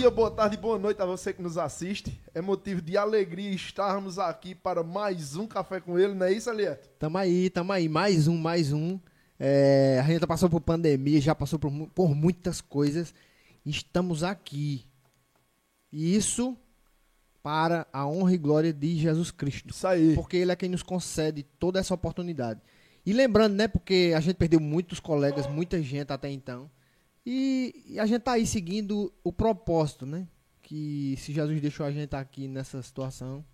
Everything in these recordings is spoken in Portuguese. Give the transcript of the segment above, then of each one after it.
dia, boa tarde, boa noite a você que nos assiste. É motivo de alegria estarmos aqui para mais um café com ele, não é isso, Alieto? Tamo aí, tamo aí. Mais um, mais um. É, a gente já passou por pandemia, já passou por, por muitas coisas. Estamos aqui. E isso para a honra e glória de Jesus Cristo. Isso aí. Porque Ele é quem nos concede toda essa oportunidade. E lembrando, né, porque a gente perdeu muitos colegas, muita gente até então. E, e a gente tá aí seguindo o propósito, né? Que se Jesus deixou a gente aqui nessa situação,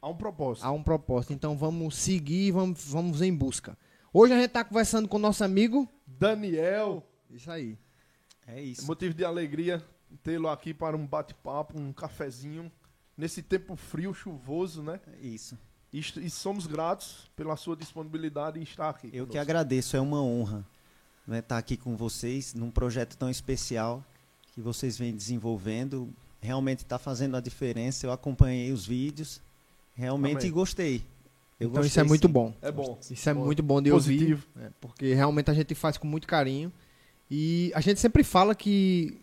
Há um propósito. há um propósito. Então vamos seguir, vamos, vamos em busca. Hoje a gente tá conversando com o nosso amigo. Daniel, Isso aí. É isso. motivo de alegria tê-lo aqui para um bate-papo, um cafezinho, nesse tempo frio, chuvoso, né? É isso. E, e somos gratos pela sua disponibilidade em estar aqui. Eu que conosco. agradeço, é uma honra né, estar aqui com vocês num projeto tão especial que vocês vêm desenvolvendo. Realmente está fazendo a diferença. Eu acompanhei os vídeos, realmente Amém. gostei. Eu então isso gostei, é muito sim. bom. É bom. Isso é Bom. muito bom de Positivo. ouvir. é, porque realmente a gente faz com muito carinho. E a gente sempre fala que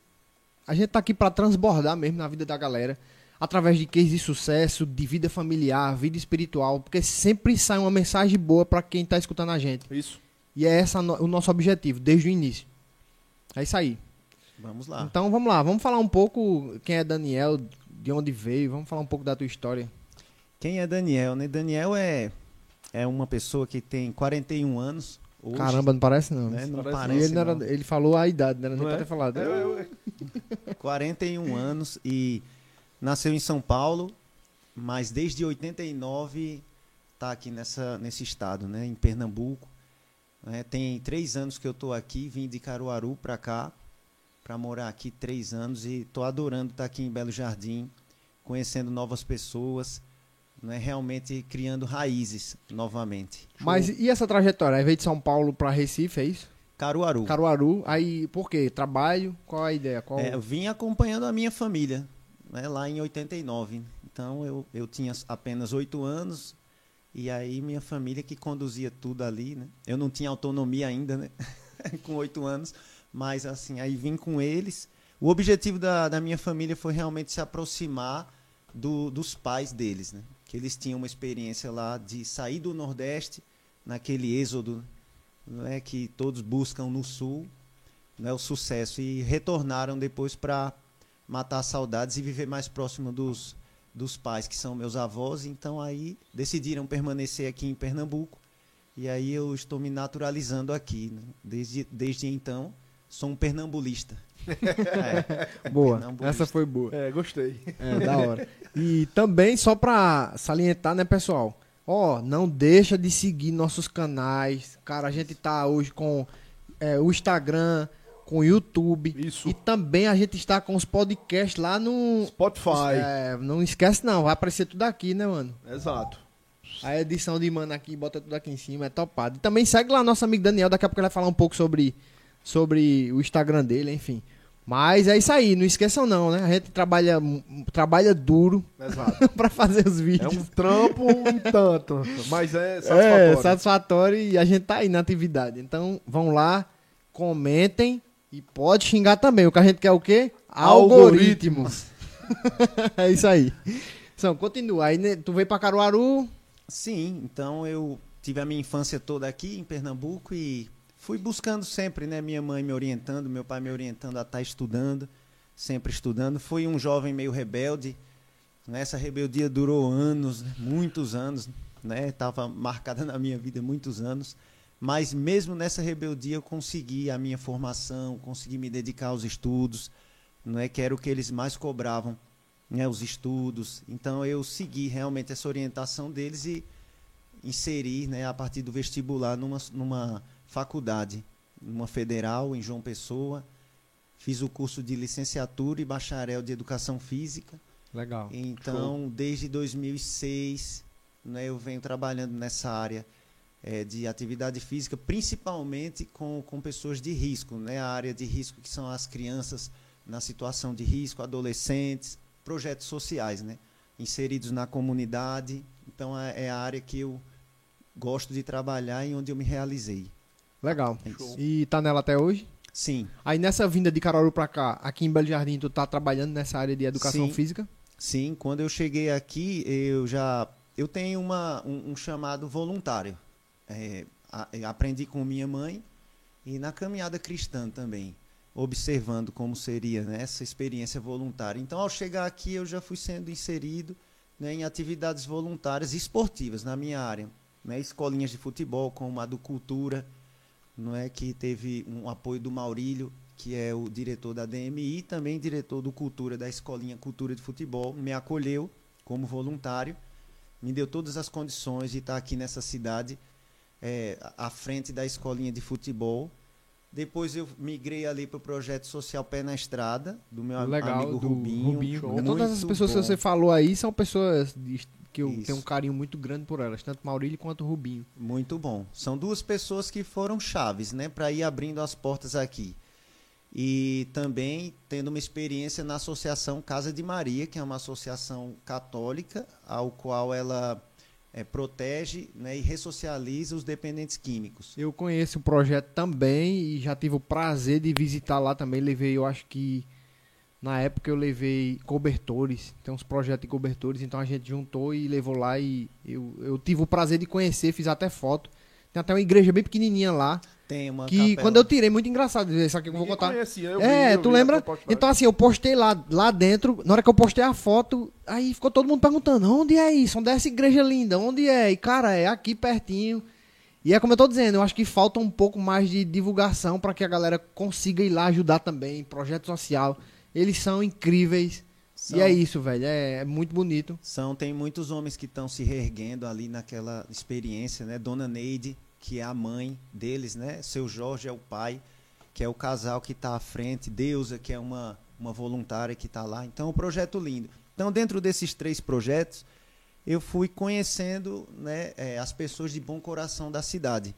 a gente tá aqui para transbordar mesmo na vida da galera. Através de case de sucesso, de vida familiar, vida espiritual. Porque sempre sai uma mensagem boa para quem tá escutando a gente. Isso. E é esse o nosso objetivo, desde o início. É isso aí. Vamos lá. Então vamos lá, vamos falar um pouco quem é Daniel, de onde veio, vamos falar um pouco da tua história. Quem é Daniel? Né? Daniel é, é uma pessoa que tem 41 anos. Hoje, Caramba, não parece não. né? Não Parece parece. ele, não era- ele falou a idade, né? não nem é? ter falado. É, eu- eu- 41 anos e nasceu em São Paulo, mas desde 89 está aqui nessa, nesse estado, né, em Pernambuco. Né. tem três anos que eu estou aqui, vim de Caruaru para cá, para morar aqui três anos e estou adorando estar aqui em Belo Jardim, conhecendo novas pessoas, né, realmente criando raízes novamente. Mas e essa trajetória? Aí veio de São Paulo pra Recife, é isso? Caruaru. Caruaru, aí por quê? Trabalho? Qual a ideia? Qual... É, eu vim acompanhando a minha família, né, lá em 89. Então eu, eu tinha apenas oito anos e aí minha família que conduzia tudo ali, né? Eu não tinha autonomia ainda, né? com oito anos, mas assim, aí vim com eles. O objetivo da, da minha família foi realmente se aproximar do, dos pais deles, né? Que eles tinham uma experiência lá de sair do Nordeste, naquele êxodo né, que todos buscam no Sul, né, o sucesso e retornaram depois para matar saudades e viver mais próximo dos, dos pais, que são meus avós. Então aí decidiram permanecer aqui em Pernambuco e aí eu estou me naturalizando aqui. né. Desde, desde então, sou um pernambulista. É, Boa, Pernambuco. essa foi boa. é, gostei. É, da hora. E também, só pra salientar, né, pessoal? Ó, não deixa de seguir nossos canais. Cara, a gente tá hoje com é, o Instagram, com o YouTube. Isso. E também a gente está com os podcasts lá no. Spotify. É, não esquece não, vai aparecer tudo aqui, né, mano? Exato. A edição de mano aqui, bota tudo aqui em cima, é topado. E também segue lá nosso amigo Daniel, daqui a pouco ele vai falar um pouco sobre, sobre o Instagram dele, enfim. Mas é isso aí, não esqueçam não, né? A gente trabalha, trabalha duro pra fazer os É vídeos. um trampo um tanto, mas é É, satisfatório. satisfatório e a gente tá aí na atividade. Então, vão lá, comentem e pode xingar também. O que a gente quer é o quê? Algoritmos. é isso aí. Então, continua. Aí, né, tu veio pra Caruaru, Sim, então eu tive a minha infância toda aqui em Pernambuco e fui buscando sempre, né? Minha mãe me orientando, meu pai me orientando a estar estudando, sempre estudando. Fui um jovem meio rebelde. né, Essa rebeldia durou anos, muitos anos, né? Estava marcada na minha vida muitos anos. Mas mesmo nessa rebeldia eu consegui a minha formação, consegui me dedicar aos estudos, não é que era o que eles mais cobravam né, os estudos. Então eu segui realmente essa orientação deles e inseri, né, a partir do vestibular numa, numa faculdade, numa federal em João Pessoa. Fiz o curso de licenciatura e bacharel de educação física. Legal. Então, desde 2006, né, eu venho trabalhando nessa área eh, de atividade física, principalmente com, com pessoas de risco, né, a área de risco que são as crianças na situação de risco, adolescentes, projetos sociais, né, inseridos na comunidade. Então, é, é a área que eu gosto de trabalhar e onde eu me realizei. Legal. É. E tá nela até hoje? Sim, Aí nessa vinda de Caruaru pra cá, aqui em Belo Jardim, tu tá trabalhando nessa área de educação Sim. física? sim. Quando eu cheguei aqui, eu já eu tenho uma, um, um chamado voluntário. É, aprendi com minha mãe e na caminhada cristã também, observando como seria né, essa experiência voluntária. Então, ao chegar aqui, eu já fui sendo inserido né, em atividades voluntárias esportivas na minha área, né, escolinhas de futebol, como a do Cultura, não é que teve um apoio do Maurílio, que é o diretor da DMI, e também diretor do Cultura da escolinha Cultura de Futebol, me acolheu como voluntário, me deu todas as condições de estar aqui nessa cidade, é, à frente da escolinha de futebol. Depois eu migrei ali para o projeto social Pé na Estrada, do meu Legal, amigo do Rubinho. Rubinho. Todas as pessoas que bom. você falou aí são pessoas que eu Isso. tenho um carinho muito grande por elas, tanto Maurílio quanto Rubinho. Muito bom. São duas pessoas que foram chaves, né, para ir abrindo as portas aqui. E também tendo uma experiência na Associação Casa de Maria, que é uma associação católica, ao qual ela eh, protege né, e ressocializa os dependentes químicos. Eu conheço o projeto também e já tive o prazer de visitar lá também. Levei, eu acho que na época eu levei cobertores, tem uns projetos de cobertores, então a gente juntou e levou lá e eu, eu tive o prazer de conhecer, fiz até foto. Tem até uma igreja bem pequenininha lá, Tem uma que capela- quando eu tirei, muito engraçado, isso aqui eu vou contar. conhecia, eu é, vi, eu tu vi lembra? Então assim, eu postei lá, lá dentro, na hora que eu postei a foto, aí ficou todo mundo perguntando, onde é isso? Onde é essa igreja linda? Onde é? E cara, é aqui pertinho. E é como eu tô dizendo, eu acho que falta um pouco mais de divulgação para que a galera consiga ir lá ajudar também, projeto social. Eles são incríveis. São. E é isso, velho, é, é muito bonito. São, tem muitos homens que estão se reerguendo ali naquela experiência, né? Dona Neide, que é a mãe deles, né? Seu Jorge é o pai, que é o casal que está à frente, Deusa, que é uma, uma voluntária que está lá. Então, um projeto lindo. Então, dentro desses três projetos, eu fui conhecendo né, eh, as pessoas de bom coração da cidade.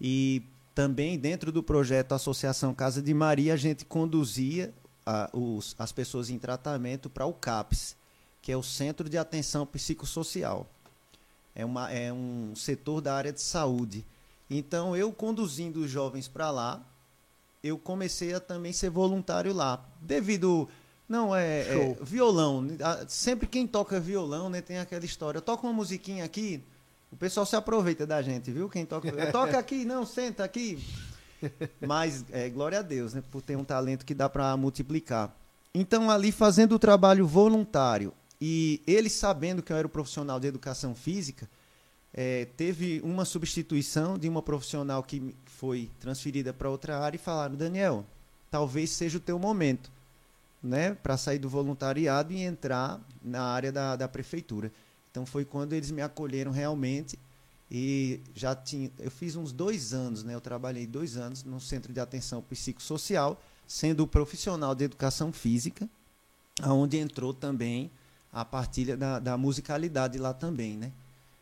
E também dentro do projeto Associação Casa de Maria, a gente conduzia a- os- as pessoas em tratamento para o CAPS, que é o Centro de Atenção Psicossocial. É, uma, é um setor da área de saúde. Então, eu conduzindo os jovens para lá, eu comecei a também ser voluntário lá. Devido. Não, é, é violão. Sempre quem toca violão, né, tem aquela história. Eu toco uma musiquinha aqui, o pessoal se aproveita da gente, viu? Quem toca. Toca aqui, não, senta aqui. Mas, é, glória a Deus, né? Por ter um talento que dá para multiplicar. Então, ali fazendo o trabalho voluntário e ele sabendo que eu era profissional de educação física, é, teve uma substituição de uma profissional que foi transferida para outra área e falaram: Daniel, talvez seja o teu momento, né? Para sair do voluntariado e entrar na área da, da prefeitura. Então, foi quando eles me acolheram realmente. E já tinha, eu fiz uns dois anos, né? Eu trabalhei dois anos no Centro de Atenção Psicossocial, sendo profissional de educação física, aonde entrou também a partilha da, da musicalidade lá também, né?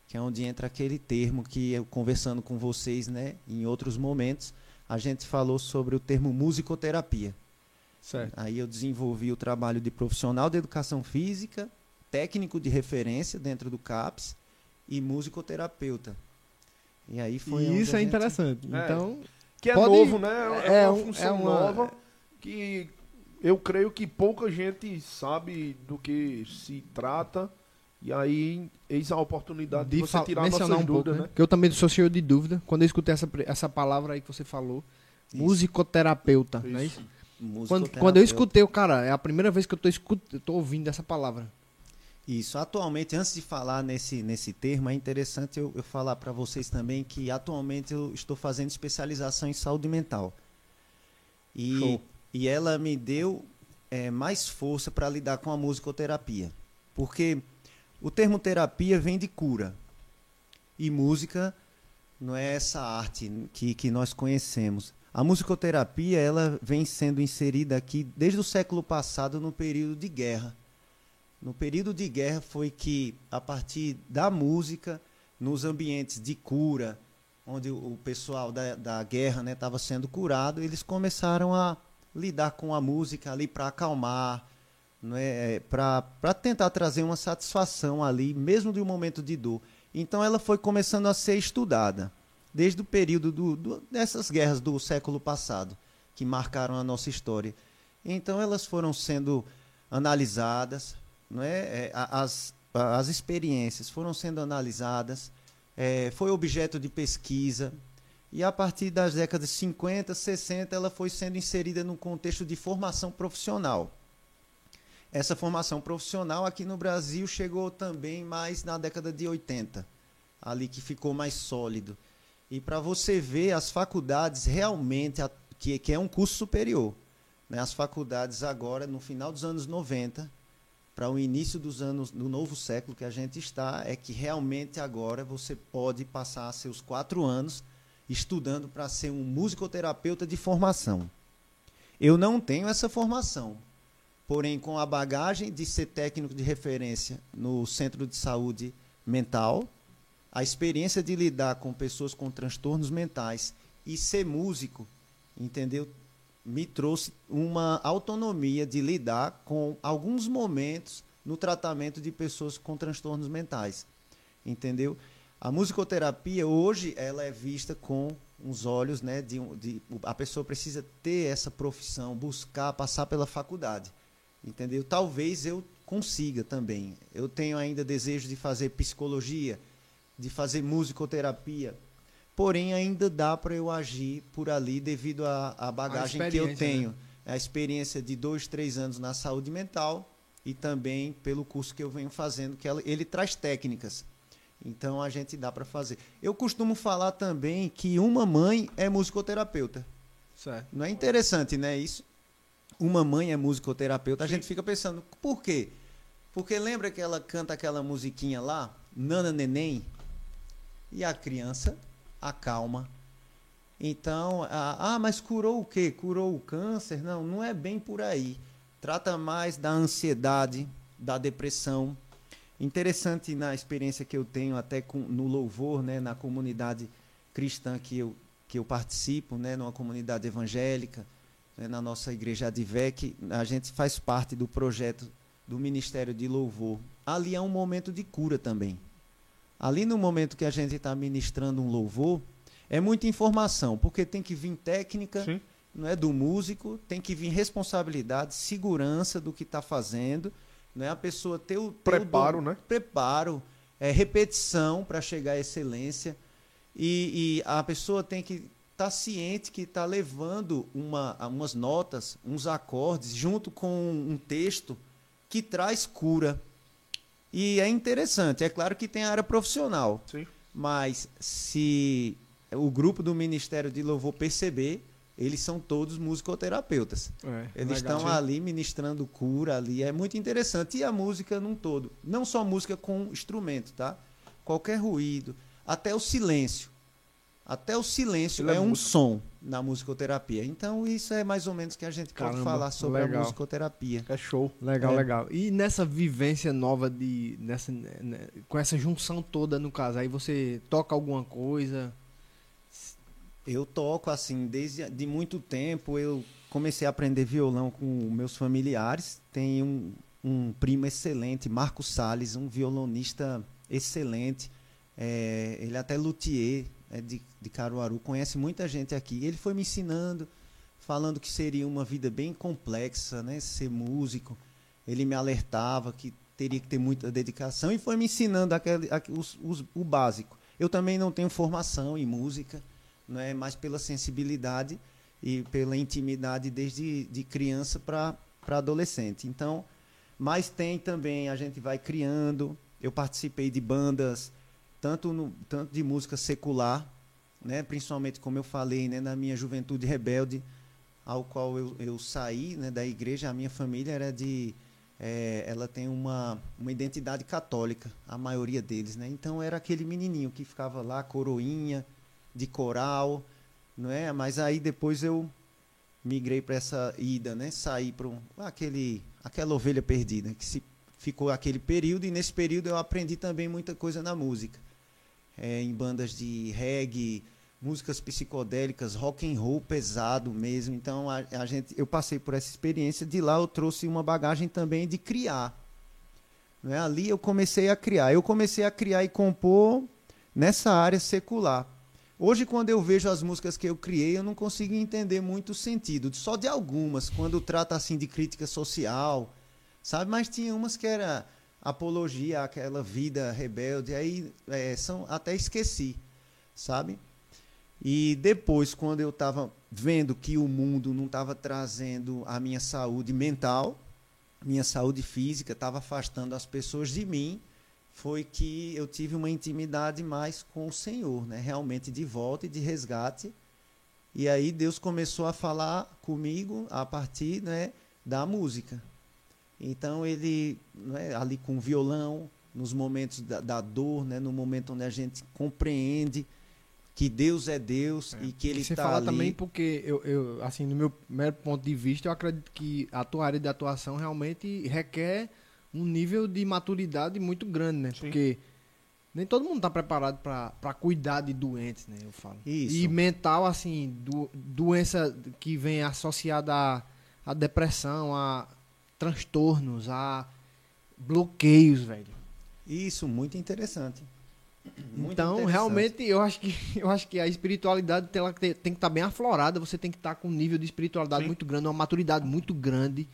Que é onde entra aquele termo que eu conversando com vocês, né? Em outros momentos, a gente falou sobre o termo musicoterapia. Certo. Aí eu desenvolvi o trabalho de profissional de educação física, técnico de referência dentro do CAPS e musicoterapeuta. E aí foi E isso é gente- interessante. É. Então, Que é Pode- novo, né? É, é uma um- função é uma- nova que eu creio que pouca gente sabe do que se trata. E aí, eis a oportunidade de, de você tirar nossas um dúvidas, né? né? Que eu também sou cheio de dúvida. Quando eu escutei essa, essa palavra aí que você falou, Isso. musicoterapeuta, não é Isso. isso? Quando, quando eu escutei, o cara, é a primeira vez que eu tô, escut, eu tô ouvindo essa palavra. Isso. Atualmente, antes de falar nesse, nesse termo, é interessante eu, eu falar para vocês também que atualmente eu estou fazendo especialização em saúde mental. E, Show. e ela me deu é, mais força para lidar com a musicoterapia. Porque o termo terapia vem de cura. E música não é essa arte que, que nós conhecemos. A musicoterapia ela vem sendo inserida aqui desde o século passado no período de guerra. No período de guerra foi que, a partir da música, nos ambientes de cura, onde o pessoal da, da guerra estava sendo curado, eles começaram a lidar com a música ali para acalmar, né, para tentar trazer uma satisfação ali, mesmo de um momento de dor. Então ela foi começando a ser estudada, desde o período do, do- dessas guerras do século passado, que marcaram a nossa história. Então elas foram sendo analisadas, não é? é as, as experiências foram sendo analisadas, é, foi objeto de pesquisa, e a partir das décadas 50, 60, ela foi sendo inserida num contexto de formação profissional. Essa formação profissional aqui no Brasil chegou também mais na década de 80, ali que ficou mais sólido. E para você ver as faculdades realmente, que, que é um curso superior, né? as faculdades agora, no final dos anos 90, para o início dos anos do novo século que a gente está, é que realmente agora você pode passar seus quatro anos estudando para ser um musicoterapeuta de formação. Eu não tenho essa formação, porém, com a bagagem de ser técnico de referência no centro de saúde mental, a experiência de lidar com pessoas com transtornos mentais e ser músico, entendeu? Me trouxe uma autonomia de lidar com alguns momentos no tratamento de pessoas com transtornos mentais, entendeu? A musicoterapia hoje ela é vista com uns olhos, né, de, de, a pessoa precisa ter essa profissão, buscar, passar pela faculdade, entendeu? Talvez eu consiga também. Eu tenho ainda desejo de fazer psicologia, de fazer musicoterapia, porém ainda dá para eu agir por ali devido à bagagem que eu tenho, né? a experiência de dois, três anos na saúde mental e também pelo curso que eu venho fazendo, que ele traz técnicas então a gente dá para fazer. Eu costumo falar também que uma mãe é musicoterapeuta. Certo. Não é interessante, né? Isso. Uma mãe é musicoterapeuta. A Sim. gente fica pensando, por quê? Porque lembra que ela canta aquela musiquinha lá, Nana Neném? E a criança acalma. Então, ah, ah, mas curou o quê? Curou o câncer? Não, não é bem por aí. Trata mais da ansiedade, da depressão, Interessante na experiência que eu tenho até com, no louvor, né, na comunidade cristã que eu, que eu participo, né, numa comunidade evangélica, né, na nossa igreja Advec, a gente faz parte do projeto do Ministério de Louvor. Ali é um momento de cura também. Ali no momento que a gente está ministrando um louvor, é muita informação, porque tem que vir técnica, Sim. não é do músico, tem que vir responsabilidade, segurança do que está fazendo né? A pessoa ter o ter preparo, o né? Preparo, é, repetição para chegar à excelência e, e, a pessoa tem que estar tá ciente que está levando uma, umas notas, uns acordes junto com um texto que traz cura. E é interessante, é claro que tem a área profissional. Sim. Mas se o grupo do Ministério de Louvor perceber, eles são todos musicoterapeutas. É, eles legal, estão sim. ali ministrando cura ali, é muito interessante. E a música num todo, não só música com instrumento, tá? Qualquer ruído, até o silêncio. Até o silêncio Ele é, é um som na musicoterapia. Então, isso é mais ou menos que a gente Caramba, pode falar sobre legal. a musicoterapia. É show. Legal, é. legal. E nessa vivência nova de. Nessa, né, com essa junção toda, no caso, aí você toca alguma coisa? Eu toco assim desde de muito tempo. Eu comecei a aprender violão com meus familiares. Tem um, um primo excelente, Marco Sales, um violonista excelente. É, ele é até luthier é de, de Caruaru, conhece muita gente aqui. Ele foi me ensinando, falando que seria uma vida bem complexa, né? Ser músico. Ele me alertava que teria que ter muita dedicação e foi me ensinando aquele, aquele os, os, o básico. Eu também não tenho formação em música não é mais pela sensibilidade e pela intimidade desde de criança para adolescente. Então, mas tem também, a gente vai criando. Eu participei de bandas, tanto, no, tanto de música secular, né, principalmente, como eu falei, né, na minha juventude rebelde, ao qual eu, eu saí né, da igreja. A minha família era de. É, ela tem uma, uma identidade católica, a maioria deles. Né? Então, era aquele menininho que ficava lá, coroinha de coral, não é? Mas aí depois eu migrei para essa ida, né? Saí para um, aquele aquela ovelha perdida que se ficou aquele período e nesse período eu aprendi também muita coisa na música, é, em bandas de reggae, músicas psicodélicas, rock and roll pesado mesmo. Então a, a gente, eu passei por essa experiência. De lá eu trouxe uma bagagem também de criar. Não é? Ali eu comecei a criar. Eu comecei a criar e compor nessa área secular Hoje, quando eu vejo as músicas que eu criei, eu não consigo entender muito o sentido, só de algumas, quando trata assim de crítica social, sabe? Mas tinha umas que era apologia àquela vida rebelde, aí é, são até esqueci, sabe? E depois, quando eu estava vendo que o mundo não estava trazendo a minha saúde mental, minha saúde física, estava afastando as pessoas de mim, foi que eu tive uma intimidade mais com o Senhor, né? realmente de volta e de resgate. E aí Deus começou a falar comigo a partir né, da música. Então ele, né, ali com o violão, nos momentos da, da dor, né, no momento onde a gente compreende que Deus é Deus é. e que Ele está ali. Você fala também porque, eu, eu, assim, no meu primeiro ponto de vista, eu acredito que a tua área de atuação realmente requer um nível de maturidade muito grande, né? Sim. Porque nem todo mundo está preparado para cuidar de doentes, né? Eu falo. Isso. E mental, assim, do, doença que vem associada à, à depressão, a transtornos, a bloqueios, velho. Isso, muito interessante. Muito então, realmente, eu acho que eu acho que a espiritualidade tem, tem, tem que estar tá bem aflorada. Você tem que estar tá com um nível de espiritualidade Sim. muito grande, uma maturidade muito grande.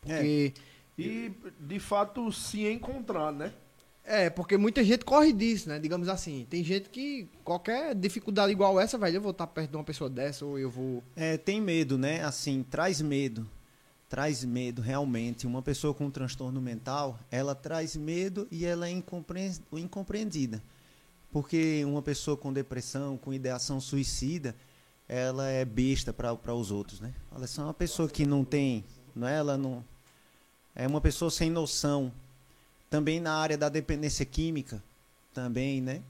Porque... É. E, de fato, se encontrar, né? É, porque muita gente corre disso, né? Digamos assim. Tem gente que qualquer dificuldade igual essa, velho, eu vou estar tá perto de uma pessoa dessa ou eu vou. É, tem medo, né? Assim, traz medo. Traz medo, realmente. Uma pessoa com um transtorno mental, ela traz medo e ela é incompreendida. Porque uma pessoa com depressão, com ideação suicida, ela é besta para os outros, né? Ela é uma pessoa que não tem, não é? Ela não é uma pessoa sem noção. Também na área da dependência química, também, né?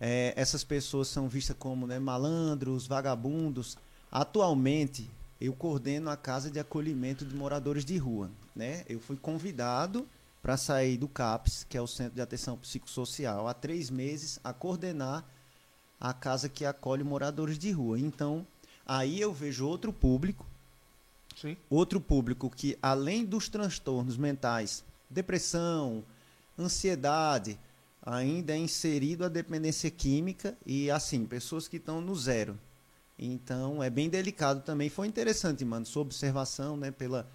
É, essas pessoas são vistas como né, malandros, vagabundos. Atualmente, eu coordeno a casa de acolhimento de moradores de rua, né? Eu fui convidado para sair do CAPS, que é o Centro de Atenção Psicossocial, há três meses a coordenar a casa que acolhe moradores de rua. Então, aí eu vejo outro público, Sim. outro público que, além dos transtornos mentais, depressão, ansiedade, ainda é inserido a dependência química e, assim, pessoas que estão no zero. Então, é bem delicado também. Foi interessante, mano, sua observação, né, pela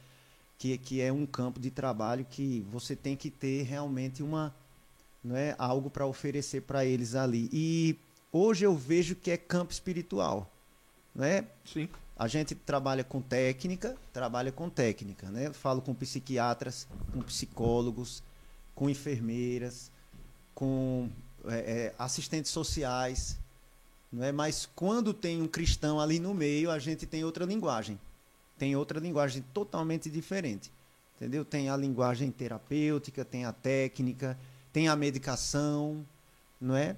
que, que é um campo de trabalho que você tem que ter realmente uma não é algo para oferecer para eles ali. E hoje eu vejo que é campo espiritual, né? Sim. A gente trabalha com técnica, trabalha com técnica, né? Eu falo com psiquiatras, com psicólogos, com enfermeiras, com é, é, assistentes sociais, não é? Mas quando tem um cristão ali no meio, a gente tem outra linguagem tem outra linguagem totalmente diferente. Entendeu? Tem a linguagem terapêutica, tem a técnica, tem a medicação, não é?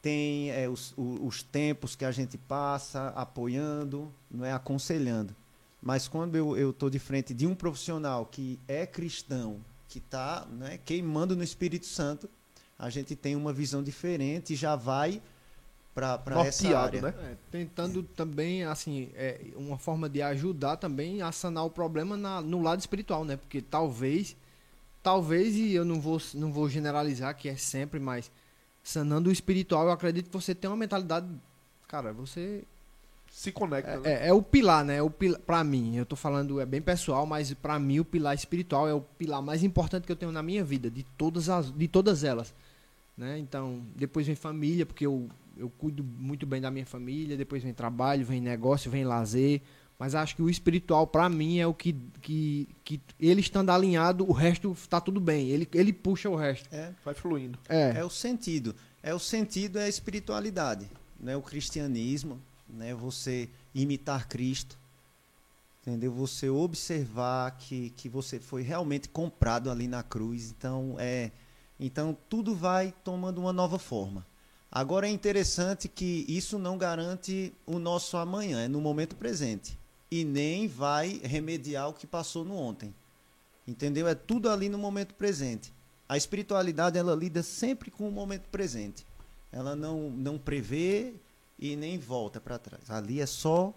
Tem é, os, os, os tempos que a gente passa apoiando, não é? Aconselhando. Mas quando eu estou de frente de um profissional que é cristão, que está né, queimando no Espírito Santo, a gente tem uma visão diferente e já vai para essa área. Né? É, tentando também, assim, é, uma forma de ajudar também a sanar o problema na, no lado espiritual, né? Porque talvez, talvez, e eu não vou, não vou generalizar que é sempre, mas sanando o espiritual, eu acredito que você tem uma mentalidade, cara, você se conecta. É, né? é, é, o pilar, né? O pilar, pra mim, eu tô falando, é bem pessoal, mas para mim o pilar espiritual é o pilar mais importante que eu tenho na minha vida, de todas as, de todas elas, né? Então, depois vem família, porque eu eu cuido muito bem da minha família, depois vem trabalho, vem negócio, vem lazer. Mas acho que o espiritual, para mim, é o que, que, que ele estando alinhado, o resto está tudo bem. Ele, ele puxa o resto. É, vai fluindo. É. é o sentido. É o sentido, é a espiritualidade. Né? O cristianismo, né? você imitar Cristo. Entendeu? Você observar que, que você foi realmente comprado ali na cruz. Então, é, então tudo vai tomando uma nova forma. Agora é interessante que isso não garante o nosso amanhã, é no momento presente. E nem vai remediar o que passou no ontem. Entendeu? É tudo ali no momento presente. A espiritualidade ela lida sempre com o momento presente. Ela não, não prevê e nem volta para trás. Ali é só,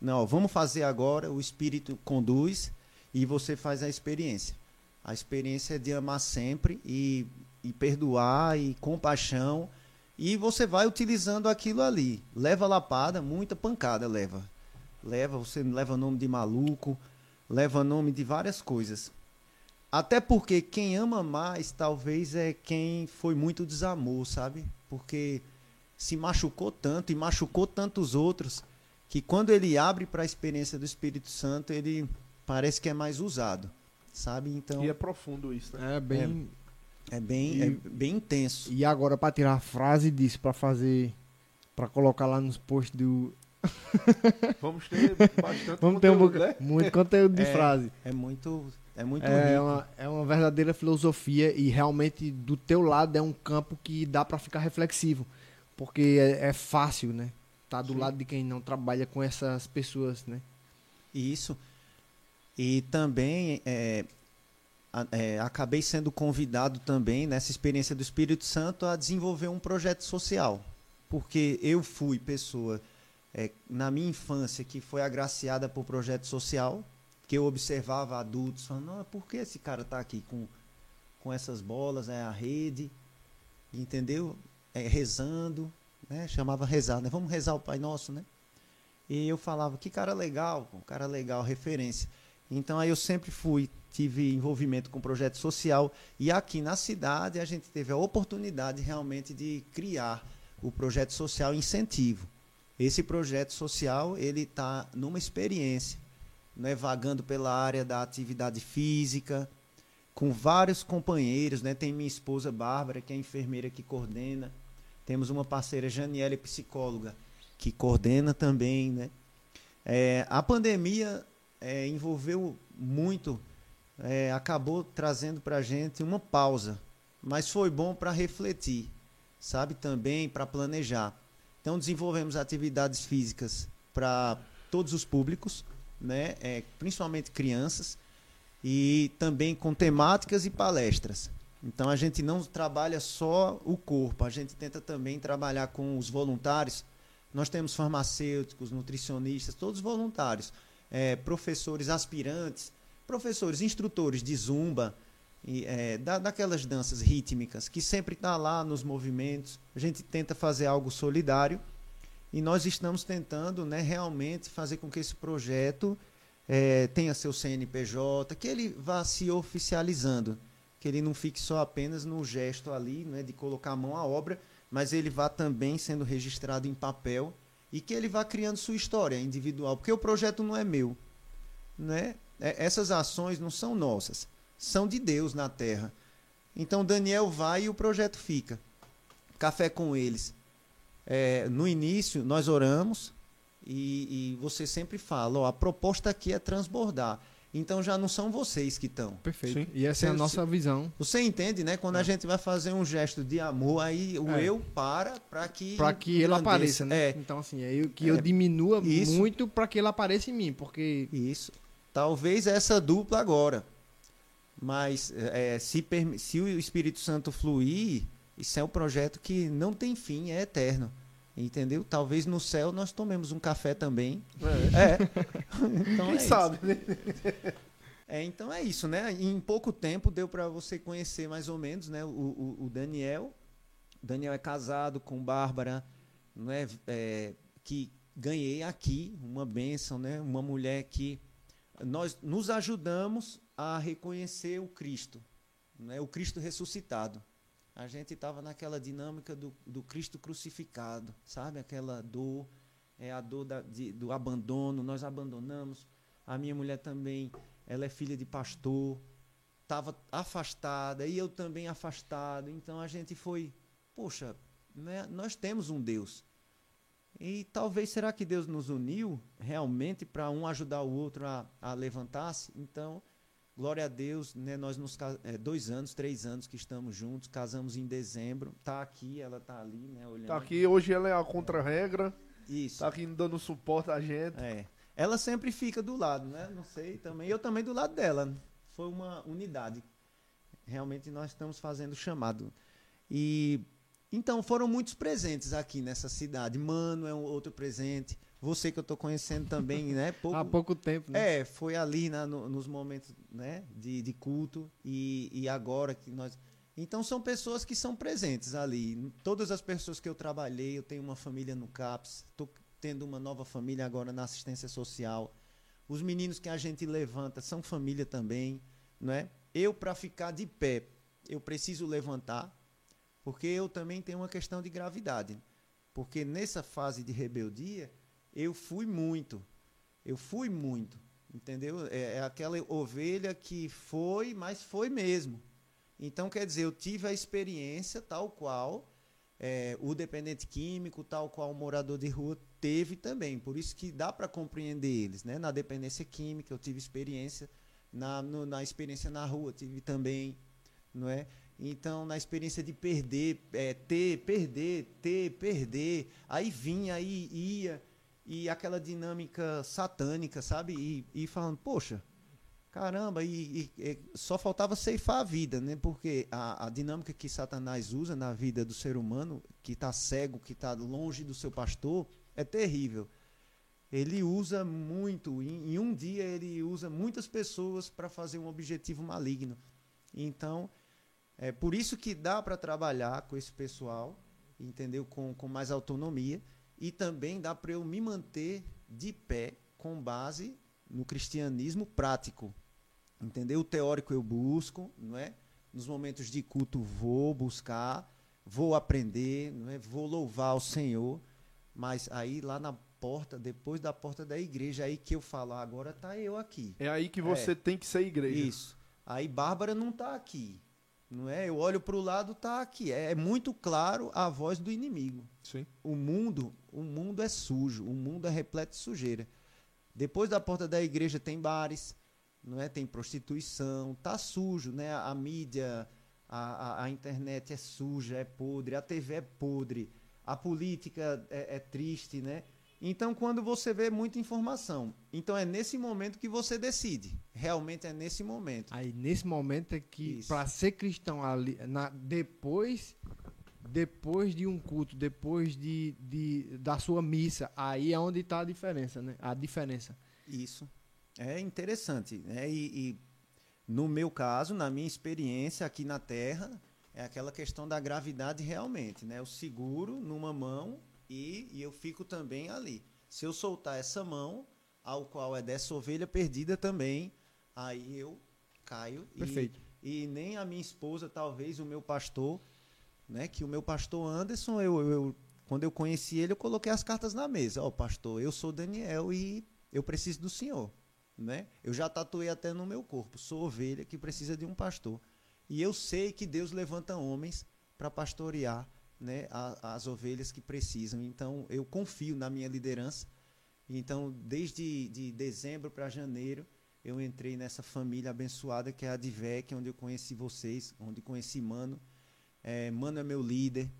não, vamos fazer agora, o espírito conduz e você faz a experiência. A experiência é de amar sempre e, e perdoar e compaixão E você vai utilizando aquilo ali. Leva lapada, muita pancada leva. Leva, você leva nome de maluco, leva nome de várias coisas. Até porque quem ama mais, talvez, é quem foi muito desamor, sabe? Porque se machucou tanto e machucou tantos outros que quando ele abre para a experiência do Espírito Santo, ele parece que é mais usado, sabe? Então E é profundo isso, né? É bem. É bem, E- é bem intenso. E agora pra tirar a frase disso pra fazer pra colocar lá nos posts do Vamos ter bastante Vamos ter um conteúdo, boca- né? muito conteúdo de É, frase. É muito, é muito É rico. uma, é uma verdadeira filosofia e realmente do teu lado é um campo que dá pra ficar reflexivo, porque é, é fácil, né? Tá do Sim. lado de quem não trabalha com essas pessoas, né? Isso. E também é, é, acabei sendo convidado também nessa experiência do Espírito Santo a desenvolver um projeto social. Porque eu fui pessoa é, na minha infância que foi agraciada por projeto social, que eu observava adultos falando, não, por que esse cara está aqui com, com essas bolas, é a rede, entendeu? É, rezando, né? Chamava rezar, né? Vamos rezar o Pai Nosso, né? E eu falava, que cara legal, cara legal, referência. Então aí eu sempre fui, tive envolvimento com projeto social e aqui na cidade a gente teve a oportunidade realmente de criar o projeto social incentivo. Esse projeto social ele está numa experiência, né, vagando pela área da atividade física, com vários companheiros, né? Tem minha esposa Bárbara, que é enfermeira que coordena. Temos uma parceira Janiele, psicóloga, que coordena também, né? É, a pandemia é, envolveu muito, é, acabou trazendo para a gente uma pausa, mas foi bom para refletir, sabe? Também para planejar. Então desenvolvemos atividades físicas para todos os públicos, né? É, principalmente crianças e também com temáticas e palestras. Então a gente não trabalha só o corpo, a gente tenta também trabalhar com os voluntários. Nós temos farmacêuticos, nutricionistas, todos voluntários, é, professores aspirantes, professores, instrutores de zumba, e, é, da, daquelas danças rítmicas que sempre está lá nos movimentos. A gente tenta fazer algo solidário e nós estamos tentando né, realmente fazer com que esse projeto é, tenha seu CNPJ, que ele vá se oficializando, que ele não fique só apenas no gesto ali, né, de colocar a mão à obra, mas ele vá também sendo registrado em papel e que ele vá criando sua história individual, porque o projeto não é meu, né? É, Essas ações não são nossas, são de Deus na Terra. Então Daniel vai e o projeto fica. Café com eles. É, no início nós oramos e, e você sempre fala, ó, a proposta aqui é transbordar. Então já não são vocês que estão. Perfeito. Sim. E essa é a Você- nossa visão. Você entende, né? Quando a gente vai fazer um gesto de amor, aí o É. eu para para que Pra que ele apareça, né? É, Então, assim, é eu, que É. eu diminua Isso. muito pra que ele apareça em mim, porque isso. Talvez essa dupla agora. Mas é, se, se o Espírito Santo fluir, isso é um projeto que não tem fim, é eterno. Entendeu? Talvez no céu nós tomemos um café também. É. É. então Quem é isso. sabe, né? É, então é isso, né? Em pouco tempo deu para você conhecer mais ou menos, né? O, o, o Daniel. O Daniel é casado com Bárbara, não é? É, que ganhei aqui uma bênção, né? Uma mulher que nós nos ajudamos a reconhecer o Cristo, né? O Cristo ressuscitado. A gente estava naquela dinâmica do, do Cristo crucificado, sabe? Aquela dor, é a dor da- de- do abandono. Nós abandonamos. A minha mulher também ela é filha de pastor, estava afastada, e eu também afastado. Então a gente foi, poxa, né, nós temos um Deus. E talvez será que Deus nos uniu realmente para um ajudar o outro a, a levantar-se? Então, glória a Deus, né, nós nos é, dois anos, três anos que estamos juntos, casamos em dezembro. Tá aqui, ela tá ali, né, olhando. Tá aqui, hoje ela é a contra-regra, Isso. tá aqui dando suporte a gente. É. Ela sempre fica do lado, né? Não sei também. Eu também do lado dela. Foi uma unidade. Realmente nós estamos fazendo o chamado. E então foram muitos presentes aqui nessa cidade. Mano é um outro presente. Você que eu estou conhecendo também, né? Pouco, há pouco tempo, né? é, foi ali na- no- nos momentos né, de, de culto e, e agora que nós. Então são pessoas que são presentes ali. Todas as pessoas que eu trabalhei, eu tenho uma família no CAPS, estou tendo uma nova família agora na assistência social. Os meninos que a gente levanta são família também, não é? Eu para ficar de pé, eu preciso levantar, porque eu também tenho uma questão de gravidade. Porque nessa fase de rebeldia, eu fui muito. Eu fui muito. Entendeu? É, é aquela ovelha que foi, mas foi mesmo. Então, quer dizer, eu tive a experiência tal qual é, o dependente químico, tal qual o morador de rua teve também. Por isso que dá para compreender eles. Né? Na dependência química, eu tive experiência. Na, no, na experiência na rua, tive também. Não é? Então, na experiência de perder, é, ter, perder, ter, perder, aí vinha, aí ia e aquela dinâmica satânica, sabe? E, e falando, poxa, caramba, e, e, e, só faltava ceifar a vida, né? Porque a, a dinâmica que Satanás usa na vida do ser humano, que está cego, que está longe do seu pastor, é terrível. Ele usa muito, em, em um dia ele usa muitas pessoas para fazer um objetivo maligno. Então, é por isso que dá para trabalhar com esse pessoal, entendeu? Com, com mais autonomia e também dá para eu me manter de pé com base no cristianismo prático. Entendeu? O teórico eu busco, não é? Nos momentos de culto vou buscar, vou aprender, não é? Vou louvar o Senhor, mas aí lá na porta, depois da porta da igreja, aí que eu falo, ah, agora tá eu aqui. É aí que você é. tem que ser igreja. Isso. Aí Bárbara não tá aqui. Não é? Eu olho para o lado, tá aqui. É, é muito claro a voz do inimigo. Sim. O mundo, o mundo é sujo, o mundo é repleto de sujeira. Depois da porta da igreja tem bares, não é? Tem prostituição, tá sujo, né? A, a mídia, a, a, a, internet é suja, é podre, a TV é podre, a política é, é triste, né? Então, quando você vê muita informação, então é nesse momento que você decide. Realmente é nesse momento. Aí, nesse momento é que, para ser cristão ali, na, depois, depois de um culto, depois de, de da sua missa, aí é onde está a diferença, né? A diferença. Isso. É interessante. Né? E, e no meu caso, na minha experiência aqui na Terra, é aquela questão da gravidade realmente, né? Eu seguro numa mão e, e eu fico também ali. Se eu soltar essa mão, ao qual é dessa ovelha perdida também, aí eu caio. Perfeito. E, e nem a minha esposa, talvez o meu pastor, né? Que o meu pastor Anderson, eu, eu quando eu conheci ele, eu coloquei as cartas na mesa. Ó, oh, pastor, eu sou Daniel e eu preciso do senhor, né? Eu já tatuei até no meu corpo, sou ovelha que precisa de um pastor. E eu sei que Deus levanta homens para pastorear né, a, as ovelhas que precisam. Então, eu confio na minha liderança. Então, desde de dezembro para janeiro, eu entrei nessa família abençoada que é a Divec, onde eu conheci vocês, onde conheci Mano. É, Mano é meu líder,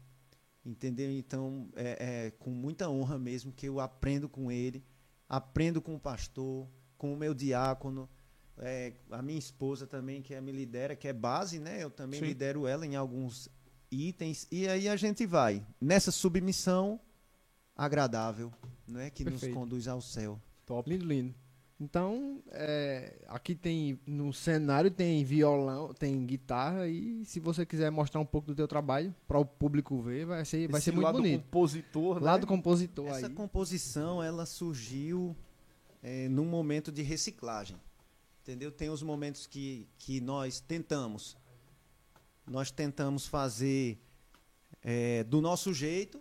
entendeu? Então, é, é, com muita honra mesmo que eu aprendo com ele, aprendo com o pastor, com o meu diácono, é, a minha esposa também, que é, me lidera, que é base, né? Eu também Sim. lidero ela em alguns itens e aí a gente vai nessa submissão agradável, não é que Perfeito. nos conduz ao céu. Top, lindo, lindo. Então, é, aqui tem no cenário tem violão, tem guitarra e se você quiser mostrar um pouco do teu trabalho para o público ver, vai ser vai ser muito lado bonito. compositor, né? Lado compositor Essa aí. composição ela surgiu é, num momento de reciclagem. Entendeu? Tem os momentos que que nós tentamos nós tentamos fazer é, do nosso jeito,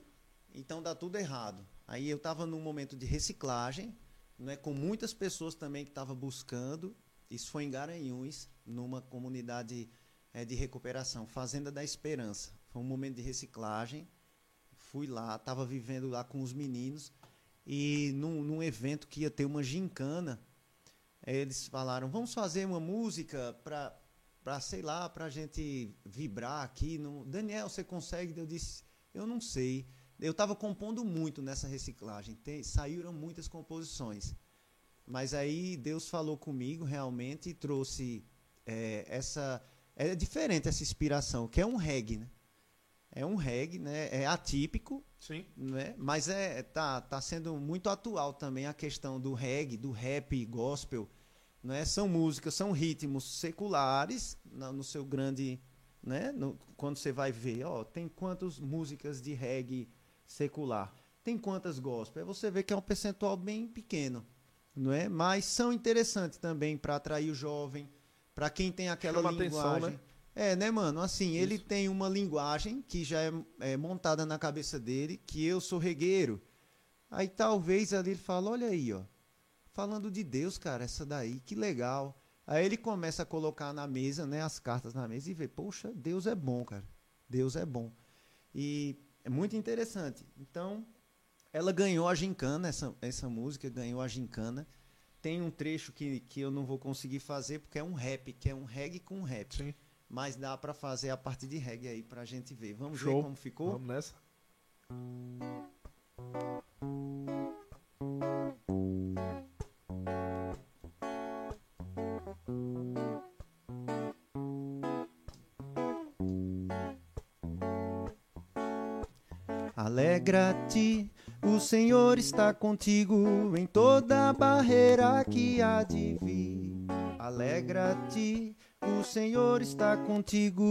então dá tudo errado. Aí eu estava num momento de reciclagem, né, com muitas pessoas também que estavam buscando. Isso foi em Garanhuns, numa comunidade é, de recuperação, Fazenda da Esperança. Foi um momento de reciclagem. Fui lá, estava vivendo lá com os meninos e num, num evento que ia ter uma gincana, eles falaram: vamos fazer uma música para para sei lá, para a gente vibrar aqui. No... Daniel, você consegue? Eu disse, eu não sei. Eu estava compondo muito nessa reciclagem, Tem, saíram muitas composições. Mas aí Deus falou comigo realmente e trouxe é, essa. É diferente essa inspiração, que é um reggae, né? É um reggae, né? É atípico, Sim. né? Mas é tá tá sendo muito atual também a questão do reggae, do rap gospel, né? São músicas, são ritmos seculares no seu grande né? No- quando você vai ver, ó, tem quantas músicas de reggae secular, tem quantas gospel, aí você vê que é um percentual bem pequeno, não é? Mas são interessantes também para atrair o jovem, para quem tem aquela Chama atenção, linguagem. né? É, né, mano? Assim, ele tem uma linguagem que já é, é montada na cabeça dele, que eu sou regueiro. Aí talvez ali ele fala, olha aí, ó. Falando de Deus, cara, essa daí, que legal. Aí ele começa a colocar na mesa, né, as cartas na mesa e vê, poxa, Deus é bom, cara. Deus é bom. E é muito interessante. Então, ela ganhou a gincana, essa, essa música ganhou a gincana. Tem um trecho que, que eu não vou conseguir fazer porque é um rap, que é um reggae com rap. Sim. Mas dá pra fazer a parte de reggae aí pra gente ver. Vamos Show. ver como ficou? Vamos nessa. Alegra-te, o Senhor está contigo em toda barreira que há de vir. Alegra-te, o Senhor está contigo.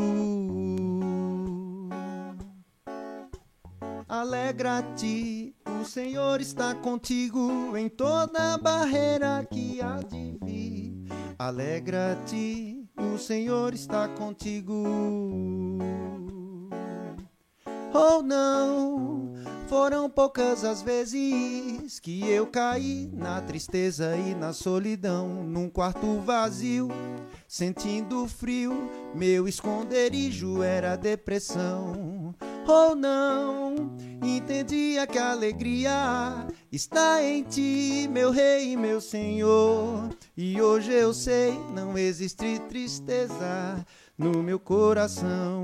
Alegra-te, Senhor está contigo em toda barreira que há de vir. Alegra-te, o Senhor está contigo. Ou não, foram poucas as vezes que eu caí na tristeza e na solidão, num quarto vazio, sentindo frio. Meu esconderijo era depressão. Ou não, entendia que alegria está em ti, meu rei e meu senhor. E hoje eu sei, não existe tristeza no meu coração.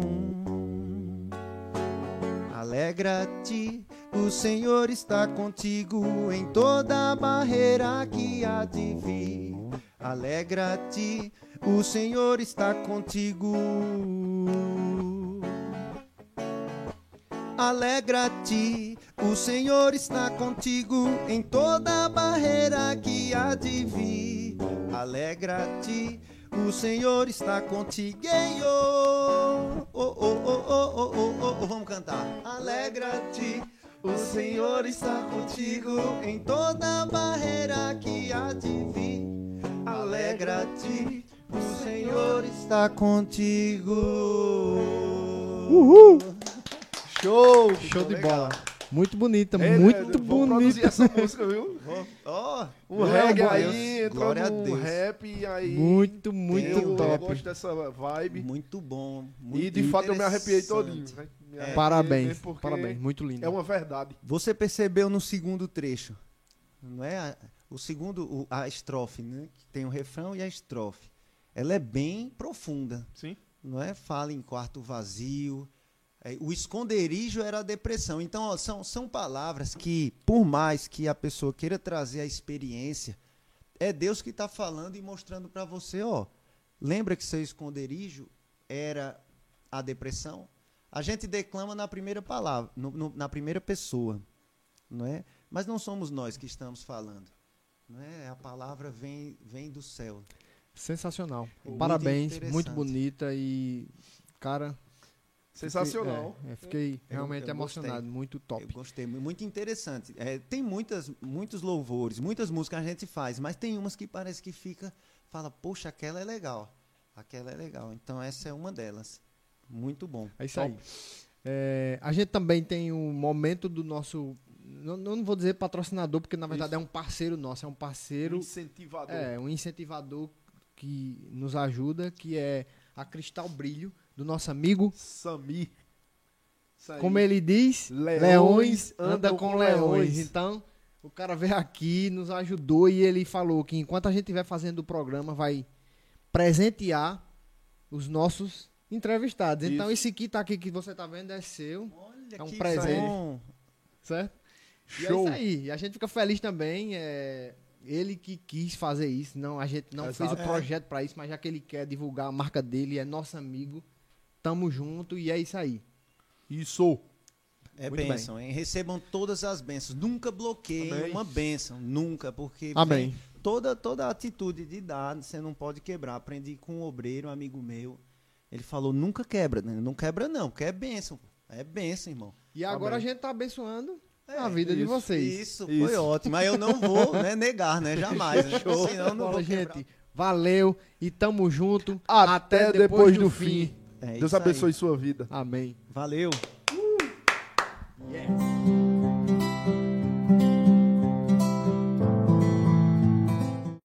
Alegra-te, o Senhor está contigo em toda barreira que há de vir. Alegra-te, o Senhor está contigo. Alegra-te, o Senhor está contigo em toda barreira que há de vir. Alegra-te, o Senhor está contigo. Oh, oh, oh, oh, oh, oh, oh, oh. Vamos cantar. Alegra-te, o Senhor está contigo em toda barreira que há de vir. Alegra-te, o Senhor está contigo. Uhul! Show! Show de Legal. bola. Muito bonita, É, muito né, Vou bonita. essa música, viu? Ó, O meu reggae Deus, aí entrou glória a no Deus. rap e aí... Muito, muito eu, Eu top. gosto dessa vibe. Muito bom. Muito E de fato eu me arrepiei todinho. né? Me arrepiei Parabéns, mesmo porque parabéns, muito lindo. É uma verdade. Você percebeu no segundo trecho, não é? A- O segundo, o- a estrofe, né? Que tem o refrão e a estrofe. Ela é bem profunda, Sim. não é? Fala em quarto vazio. É, o esconderijo era a depressão. Então, ó, são, são palavras que, por mais que a pessoa queira trazer a experiência, é Deus que está falando e mostrando para você, ó. Lembra que seu esconderijo era a depressão? A gente declama na primeira palavra, no- no- na primeira pessoa, não é? Mas não somos nós que estamos falando, não é? A palavra vem vem do céu. Sensacional. Muito Parabéns, muito bonita e, cara. Sensacional. Fiquei, é, é, fiquei realmente eu emocionado, gostei. muito top. Eu gostei, mu- muito interessante. É, tem muitas, muitos louvores, muitas músicas a gente faz, mas tem umas que parece que fica, fala, poxa, aquela é legal, aquela é legal. Então essa é uma delas. Muito bom. É isso aí. É, a gente também tem um momento do nosso. Não, não vou dizer patrocinador, porque na verdade Isso. é um parceiro nosso, é um parceiro. Incentivador. É, um incentivador que nos ajuda, que é a Cristal Brilho, do nosso amigo. Samir. Aí. Como ele diz, Leões leões anda andam com com leões. leões. Então, o cara veio aqui, nos ajudou e ele falou que enquanto a gente estiver fazendo o programa, vai presentear os nossos entrevistados. Então, Isso. esse kit aqui que você tá vendo é seu, Olha É um que presente. bom. certo? E Show. é isso aí. E a gente fica feliz também. É ele que quis fazer isso. Não, a gente não fez o Exato. projeto para isso, mas já que ele quer divulgar a marca dele, é nosso amigo. Tamo junto e é isso aí. Isso. É Muito bênção, hein? Recebam todas as bênçãos. Nunca bloqueiem Amém. uma bênção, nunca, porque Amém. toda toda atitude de dar, você não pode quebrar. Aprendi com um obreiro, um amigo meu, Ele falou, nunca quebra, né? Não quebra não, porque é bênção. É bênção, irmão. E agora Amém. a gente tá abençoando É, a vida de isso, vocês. Isso, Isso. foi ótimo. Mas eu não vou né, negar, né? Jamais. Né? Senão eu não vou gente. Valeu e tamo junto. Até, depois, do fim. É Deus isso aí. abençoe sua vida. Amém. Valeu. Yeah.